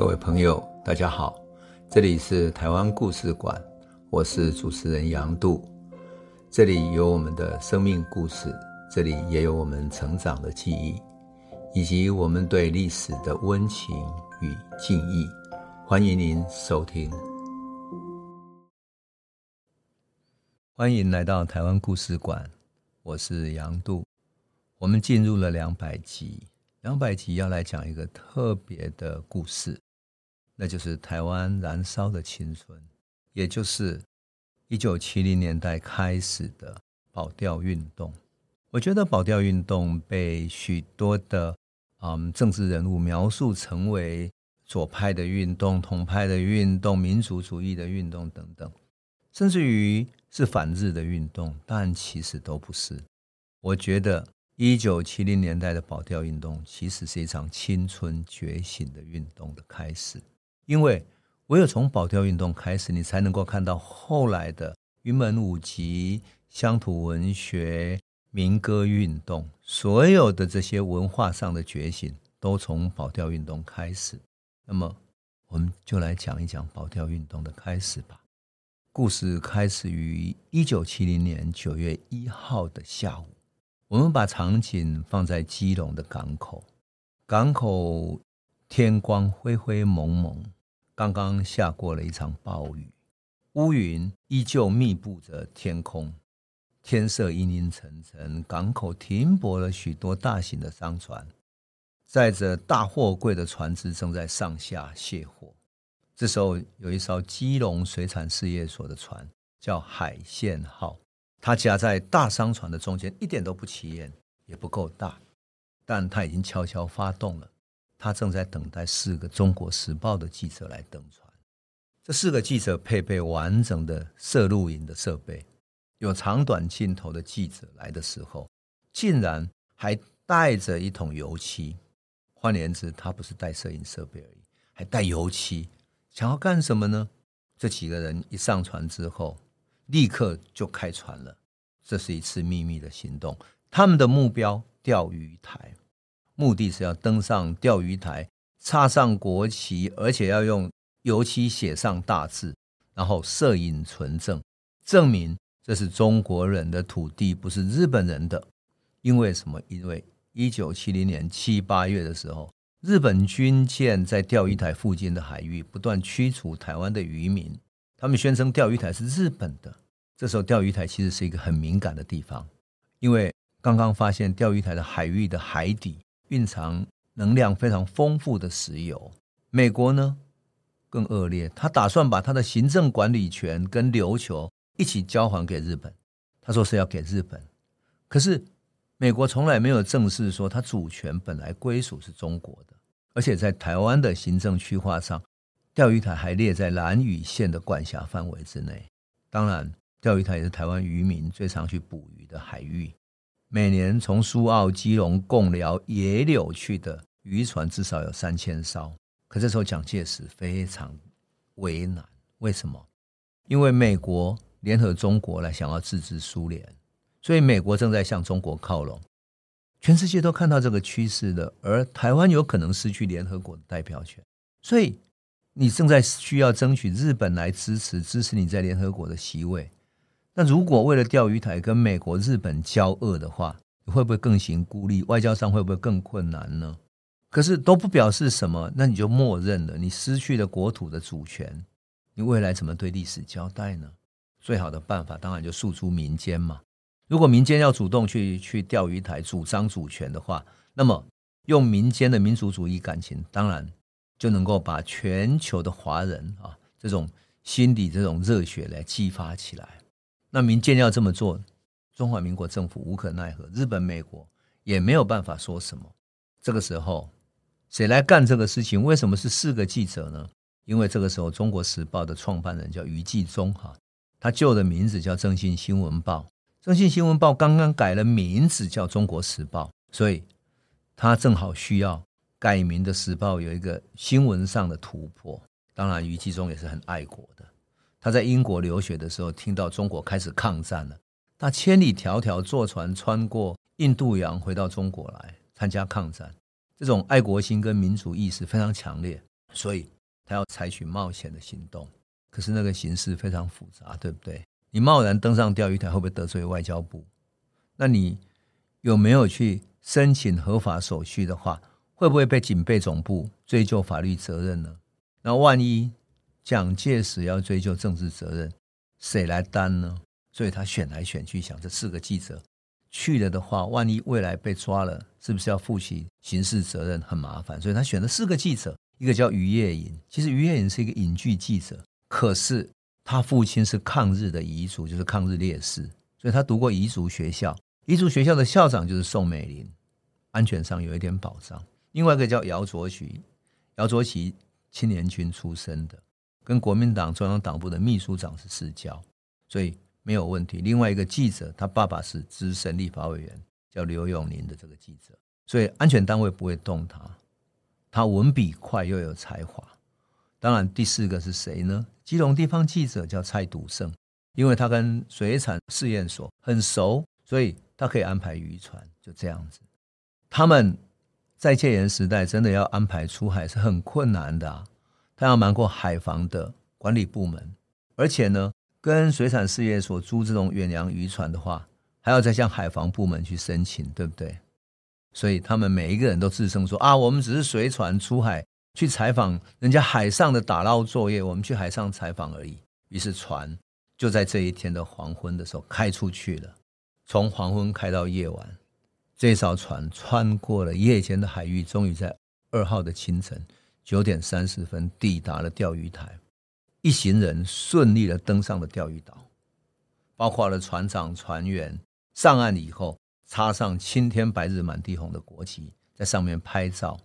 各位朋友，大家好，这里是台湾故事馆，我是主持人杨度，这里有我们的生命故事，这里也有我们成长的记忆，以及我们对历史的温情与敬意。欢迎您收听，欢迎来到台湾故事馆，我是杨度，我们进入了两百集，两百集要来讲一个特别的故事。那就是台湾燃烧的青春，也就是一九七零年代开始的保钓运动。我觉得保钓运动被许多的嗯政治人物描述成为左派的运动、统派的运动、民族主义的运动等等，甚至于是反日的运动，但其实都不是。我觉得一九七零年代的保钓运动其实是一场青春觉醒的运动的开始。因为唯有从保钓运动开始，你才能够看到后来的云门舞集、乡土文学、民歌运动，所有的这些文化上的觉醒，都从保钓运动开始。那么，我们就来讲一讲保钓运动的开始吧。故事开始于一九七零年九月一号的下午，我们把场景放在基隆的港口，港口天光灰灰蒙蒙。刚刚下过了一场暴雨，乌云依旧密布着天空，天色阴阴沉沉。港口停泊了许多大型的商船，载着大货柜的船只正在上下卸货。这时候，有一艘基隆水产事业所的船叫海线号，它夹在大商船的中间，一点都不起眼，也不够大，但它已经悄悄发动了。他正在等待四个《中国时报》的记者来登船。这四个记者配备完整的摄录影的设备，有长短镜头的记者来的时候，竟然还带着一桶油漆。换言之，他不是带摄影设备而已，还带油漆。想要干什么呢？这几个人一上船之后，立刻就开船了。这是一次秘密的行动。他们的目标钓鱼台。目的是要登上钓鱼台，插上国旗，而且要用油漆写上大字，然后摄影存证，证明这是中国人的土地，不是日本人的。因为什么？因为一九七零年七八月的时候，日本军舰在钓鱼台附近的海域不断驱除台湾的渔民，他们宣称钓鱼台是日本的。这时候，钓鱼台其实是一个很敏感的地方，因为刚刚发现钓鱼台的海域的海底。蕴藏能量非常丰富的石油，美国呢更恶劣，他打算把他的行政管理权跟琉球一起交还给日本。他说是要给日本，可是美国从来没有正式说他主权本来归属是中国的，而且在台湾的行政区划上，钓鱼台还列在兰屿县的管辖范围之内。当然，钓鱼台也是台湾渔民最常去捕鱼的海域。每年从苏澳、基隆、贡寮、野柳去的渔船至少有三千艘，可这时候蒋介石非常为难，为什么？因为美国联合中国来想要制止苏联，所以美国正在向中国靠拢，全世界都看到这个趋势了，而台湾有可能失去联合国的代表权，所以你正在需要争取日本来支持，支持你在联合国的席位。那如果为了钓鱼台跟美国、日本交恶的话，你会不会更形孤立？外交上会不会更困难呢？可是都不表示什么，那你就默认了，你失去了国土的主权，你未来怎么对历史交代呢？最好的办法当然就诉诸民间嘛。如果民间要主动去去钓鱼台主张主权的话，那么用民间的民族主义感情，当然就能够把全球的华人啊这种心底这种热血来激发起来。那民间要这么做，中华民国政府无可奈何，日本、美国也没有办法说什么。这个时候，谁来干这个事情？为什么是四个记者呢？因为这个时候，《中国时报》的创办人叫余纪忠，哈，他旧的名字叫《正信新闻报》，《正信新闻报》刚刚改了名字叫《中国时报》，所以他正好需要改名的时报有一个新闻上的突破。当然，余纪忠也是很爱国的。他在英国留学的时候，听到中国开始抗战了，他千里迢迢坐船穿过印度洋回到中国来参加抗战。这种爱国心跟民族意识非常强烈，所以他要采取冒险的行动。可是那个形势非常复杂，对不对？你贸然登上钓鱼台，会不会得罪外交部？那你有没有去申请合法手续的话，会不会被警备总部追究法律责任呢？那万一蒋介石要追究政治责任，谁来担呢？所以他选来选去，想这四个记者去了的话，万一未来被抓了，是不是要负起刑事责任？很麻烦，所以他选了四个记者，一个叫于业隐，其实于业隐是一个影剧记者。可是他父亲是抗日的遗族，就是抗日烈士，所以他读过彝族学校。彝族学校的校长就是宋美龄，安全上有一点保障。另外一个叫姚卓棋，姚卓棋青年军出身的，跟国民党中央党部的秘书长是世交，所以没有问题。另外一个记者，他爸爸是资深立法委员，叫刘永宁的这个记者，所以安全单位不会动他。他文笔快又有才华。当然，第四个是谁呢？基隆地方记者叫蔡笃胜，因为他跟水产试验所很熟，所以他可以安排渔船。就这样子，他们在戒严时代真的要安排出海是很困难的。他要瞒过海防的管理部门，而且呢，跟水产事业所租这种远洋渔船的话，还要再向海防部门去申请，对不对？所以他们每一个人都自称说啊，我们只是随船出海。去采访人家海上的打捞作业，我们去海上采访而已。于是船就在这一天的黄昏的时候开出去了，从黄昏开到夜晚，这艘船穿过了夜间的海域，终于在二号的清晨九点三十分抵达了钓鱼台。一行人顺利的登上了钓鱼岛，包括了船长、船员。上岸以后，插上青天白日满地红的国旗，在上面拍照。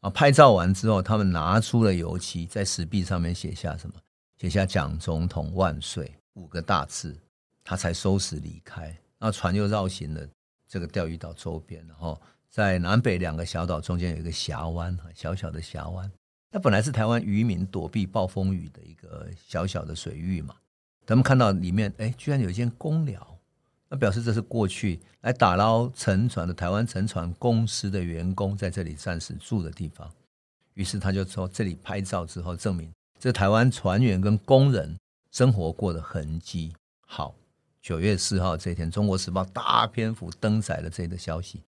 啊！拍照完之后，他们拿出了油漆，在石壁上面写下什么？写下“蒋总统万岁”五个大字，他才收拾离开。那船又绕行了这个钓鱼岛周边，然后在南北两个小岛中间有一个峡湾，小小的峡湾。那本来是台湾渔民躲避暴风雨的一个小小的水域嘛。他们看到里面，哎，居然有一间公寮。那表示这是过去来打捞沉船的台湾沉船公司的员工在这里暂时住的地方，于是他就说这里拍照之后证明这台湾船员跟工人生活过的痕迹。好，九月四号这天，《中国时报》大篇幅登载了这个消息，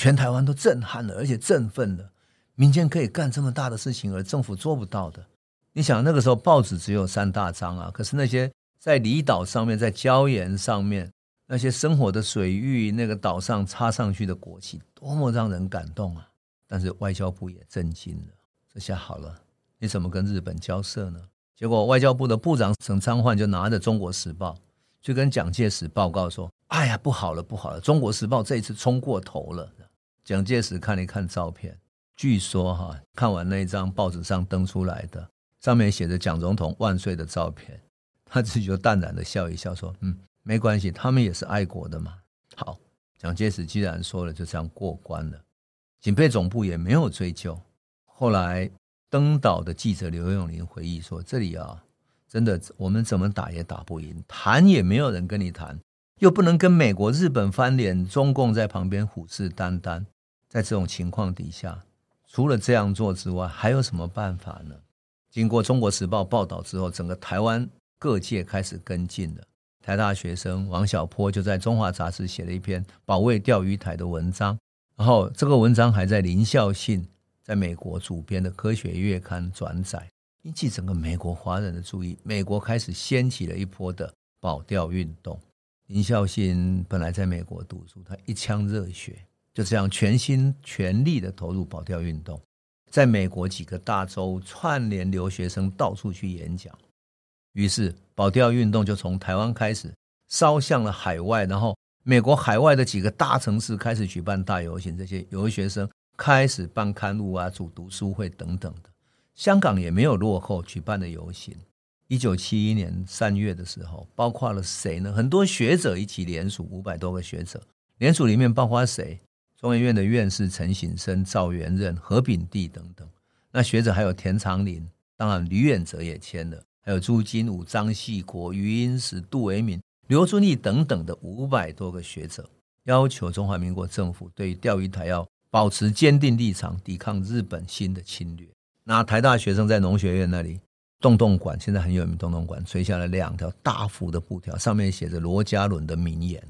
全台湾都震撼了，而且振奋了。民间可以干这么大的事情，而政府做不到的。你想那个时候报纸只有三大张啊，可是那些在离岛上面，在礁岩上面。那些生活的水域，那个岛上插上去的国旗，多么让人感动啊！但是外交部也震惊了。这下好了，你怎么跟日本交涉呢？结果外交部的部长沈昌焕就拿着《中国时报》去跟蒋介石报告说：“哎呀，不好了，不好了！《中国时报》这一次冲过头了。”蒋介石看了一看照片，据说哈，看完那一张报纸上登出来的，上面写着“蒋总统万岁”的照片，他自己就淡然的笑一笑说：“嗯。”没关系，他们也是爱国的嘛。好，蒋介石既然说了，就这样过关了。警备总部也没有追究。后来登岛的记者刘永林回忆说：“这里啊，真的我们怎么打也打不赢，谈也没有人跟你谈，又不能跟美国、日本翻脸，中共在旁边虎视眈眈。在这种情况底下，除了这样做之外，还有什么办法呢？”经过《中国时报》报道之后，整个台湾各界开始跟进了。台大学生王小波就在《中华杂志》写了一篇保卫钓鱼台的文章，然后这个文章还在林孝信在美国主编的《科学月刊》转载，引起整个美国华人的注意。美国开始掀起了一波的保钓运动。林孝信本来在美国读书，他一腔热血，就这样全心全力的投入保钓运动，在美国几个大洲串联留学生到处去演讲。于是，保钓运动就从台湾开始烧向了海外，然后美国海外的几个大城市开始举办大游行，这些留学生开始办刊物啊、组读书会等等的。香港也没有落后，举办的游行。一九七一年三月的时候，包括了谁呢？很多学者一起联署，五百多个学者联署里面包括谁？中研院的院士陈省身、赵元任、何炳棣等等。那学者还有田长林，当然吕远哲也签了。还有朱金武、张系国、余英时、杜维明、刘遵义等等的五百多个学者，要求中华民国政府对钓鱼台要保持坚定立场，抵抗日本新的侵略。那台大学生在农学院那里，洞洞馆现在很有名，洞洞馆垂下了两条大幅的布条，上面写着罗家伦的名言，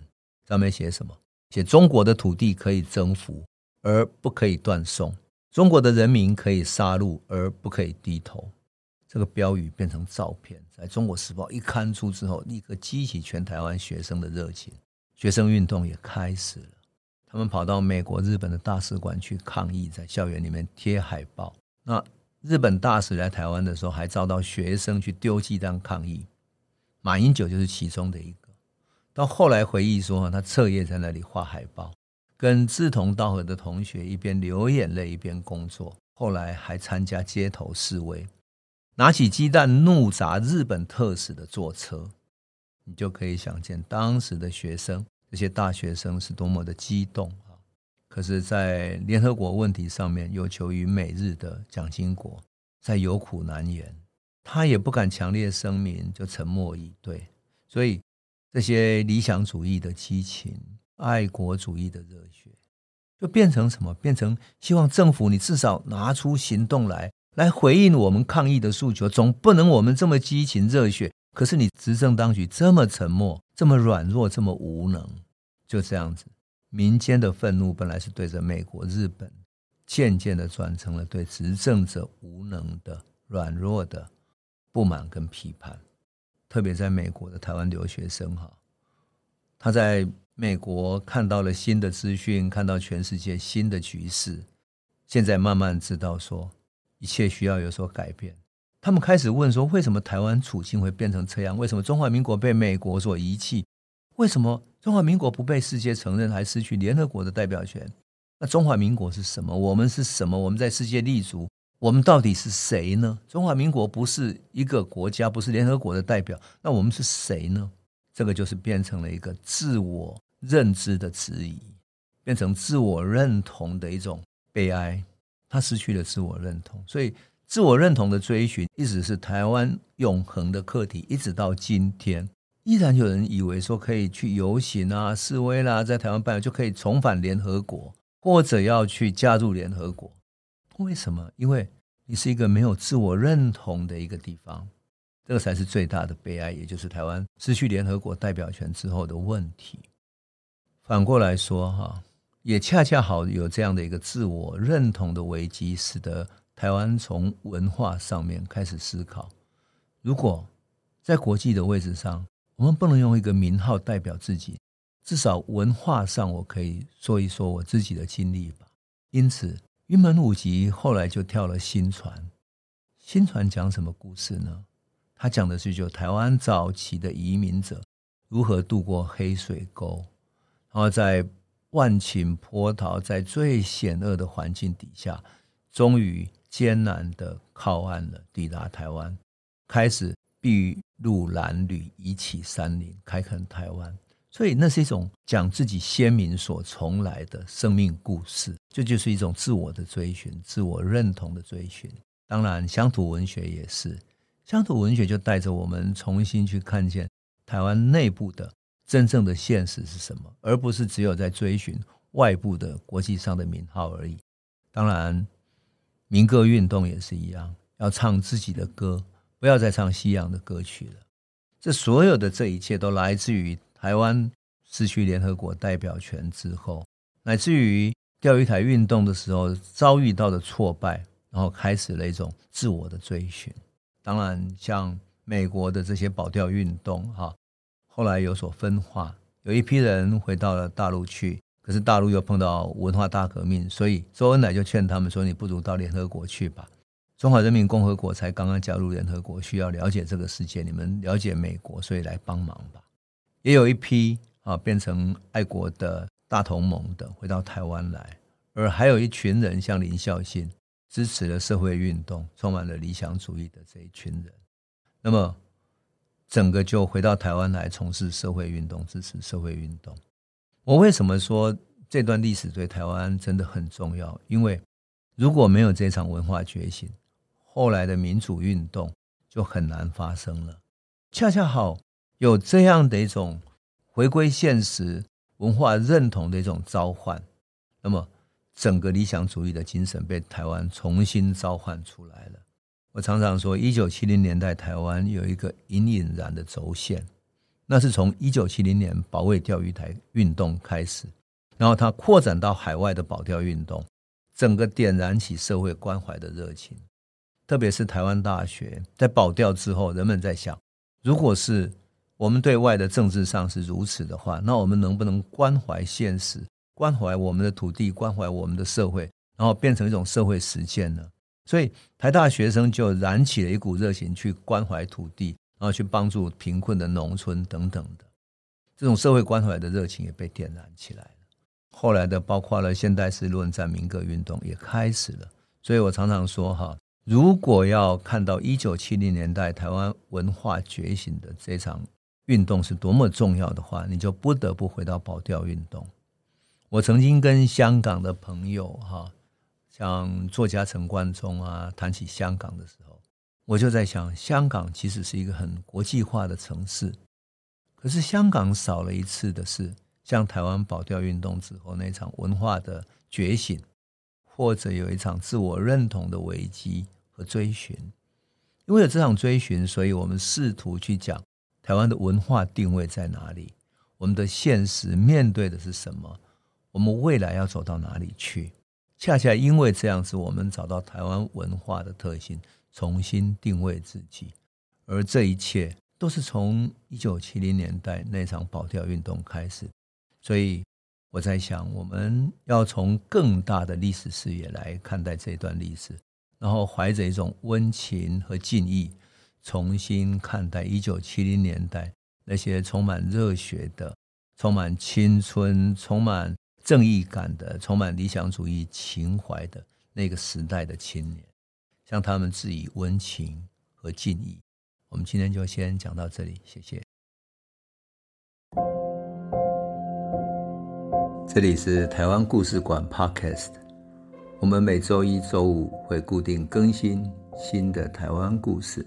上面写什么？写中国的土地可以征服，而不可以断送；中国的人民可以杀戮，而不可以低头。这个标语变成照片，在中国时报一刊出之后，立刻激起全台湾学生的热情，学生运动也开始了。他们跑到美国、日本的大使馆去抗议，在校园里面贴海报。那日本大使来台湾的时候，还遭到学生去丢鸡蛋抗议。马英九就是其中的一个。到后来回忆说，他彻夜在那里画海报，跟志同道合的同学一边流眼泪一边工作。后来还参加街头示威，拿起鸡蛋怒砸日本特使的座车。你就可以想见当时的学生。这些大学生是多么的激动啊！可是，在联合国问题上面有求于美日的蒋经国在有苦难言，他也不敢强烈声明，就沉默以对。所以，这些理想主义的激情、爱国主义的热血，就变成什么？变成希望政府你至少拿出行动来，来回应我们抗议的诉求。总不能我们这么激情热血。可是你执政当局这么沉默，这么软弱，这么无能，就这样子，民间的愤怒本来是对着美国、日本，渐渐的转成了对执政者无能的、软弱的不满跟批判。特别在美国的台湾留学生哈，他在美国看到了新的资讯，看到全世界新的局势，现在慢慢知道说一切需要有所改变。他们开始问说：为什么台湾处境会变成这样？为什么中华民国被美国所遗弃？为什么中华民国不被世界承认，还失去联合国的代表权？那中华民国是什么？我们是什么？我们在世界立足，我们到底是谁呢？中华民国不是一个国家，不是联合国的代表，那我们是谁呢？这个就是变成了一个自我认知的质疑，变成自我认同的一种悲哀。他失去了自我认同，所以。自我认同的追寻一直是台湾永恒的课题，一直到今天，依然有人以为说可以去游行啊、示威啦、在台湾办就可以重返联合国，或者要去加入联合国。为什么？因为你是一个没有自我认同的一个地方，这个才是最大的悲哀，也就是台湾失去联合国代表权之后的问题。反过来说，哈，也恰恰好有这样的一个自我认同的危机，使得。台湾从文化上面开始思考，如果在国际的位置上，我们不能用一个名号代表自己，至少文化上我可以说一说我自己的经历吧。因此，云门舞集后来就跳了新传。新传讲什么故事呢？他讲的是就台湾早期的移民者如何渡过黑水沟，然后在万顷波涛，在最险恶的环境底下，终于。艰难的靠岸了，抵达台湾，开始筚路蓝缕，移起山林，开垦台湾。所以那是一种讲自己先民所从来的生命故事，这就，是一种自我的追寻，自我认同的追寻。当然，乡土文学也是，乡土文学就带着我们重新去看见台湾内部的真正的现实是什么，而不是只有在追寻外部的国际上的名号而已。当然。民歌运动也是一样，要唱自己的歌，不要再唱西洋的歌曲了。这所有的这一切都来自于台湾失去联合国代表权之后，乃至于钓鱼台运动的时候遭遇到的挫败，然后开始了一种自我的追寻。当然，像美国的这些保钓运动，哈，后来有所分化，有一批人回到了大陆去。可是大陆又碰到文化大革命，所以周恩来就劝他们说：“你不如到联合国去吧。”中华人民共和国才刚刚加入联合国，需要了解这个世界，你们了解美国，所以来帮忙吧。也有一批啊变成爱国的大同盟的回到台湾来，而还有一群人像林孝信支持了社会运动，充满了理想主义的这一群人，那么整个就回到台湾来从事社会运动，支持社会运动。我为什么说这段历史对台湾真的很重要？因为如果没有这场文化觉醒，后来的民主运动就很难发生了。恰恰好有这样的一种回归现实、文化认同的一种召唤，那么整个理想主义的精神被台湾重新召唤出来了。我常常说，一九七零年代台湾有一个隐隐然的轴线，那是从一九七零年保卫钓鱼台运动开始，然后它扩展到海外的保钓运动，整个点燃起社会关怀的热情。特别是台湾大学在保钓之后，人们在想，如果是我们对外的政治上是如此的话，那我们能不能关怀现实，关怀我们的土地，关怀我们的社会，然后变成一种社会实践呢？所以，台大学生就燃起了一股热情，去关怀土地，然后去帮助贫困的农村等等的，这种社会关怀的热情也被点燃起来了。后来的，包括了现代诗论战、民歌运动也开始了。所以我常常说，哈，如果要看到一九七零年代台湾文化觉醒的这场运动是多么重要的话，你就不得不回到保钓运动。我曾经跟香港的朋友，哈。像作家陈冠中啊，谈起香港的时候，我就在想，香港其实是一个很国际化的城市，可是香港少了一次的是，像台湾保钓运动之后那场文化的觉醒，或者有一场自我认同的危机和追寻。因为有这场追寻，所以我们试图去讲台湾的文化定位在哪里，我们的现实面对的是什么，我们未来要走到哪里去。恰恰因为这样子，我们找到台湾文化的特性，重新定位自己，而这一切都是从一九七零年代那场保钓运动开始。所以我在想，我们要从更大的历史视野来看待这段历史，然后怀着一种温情和敬意，重新看待一九七零年代那些充满热血的、充满青春、充满。正义感的、充满理想主义情怀的那个时代的青年，向他们致以温情和敬意。我们今天就先讲到这里，谢谢。这里是台湾故事馆 Podcast，我们每周一、周五会固定更新新的台湾故事，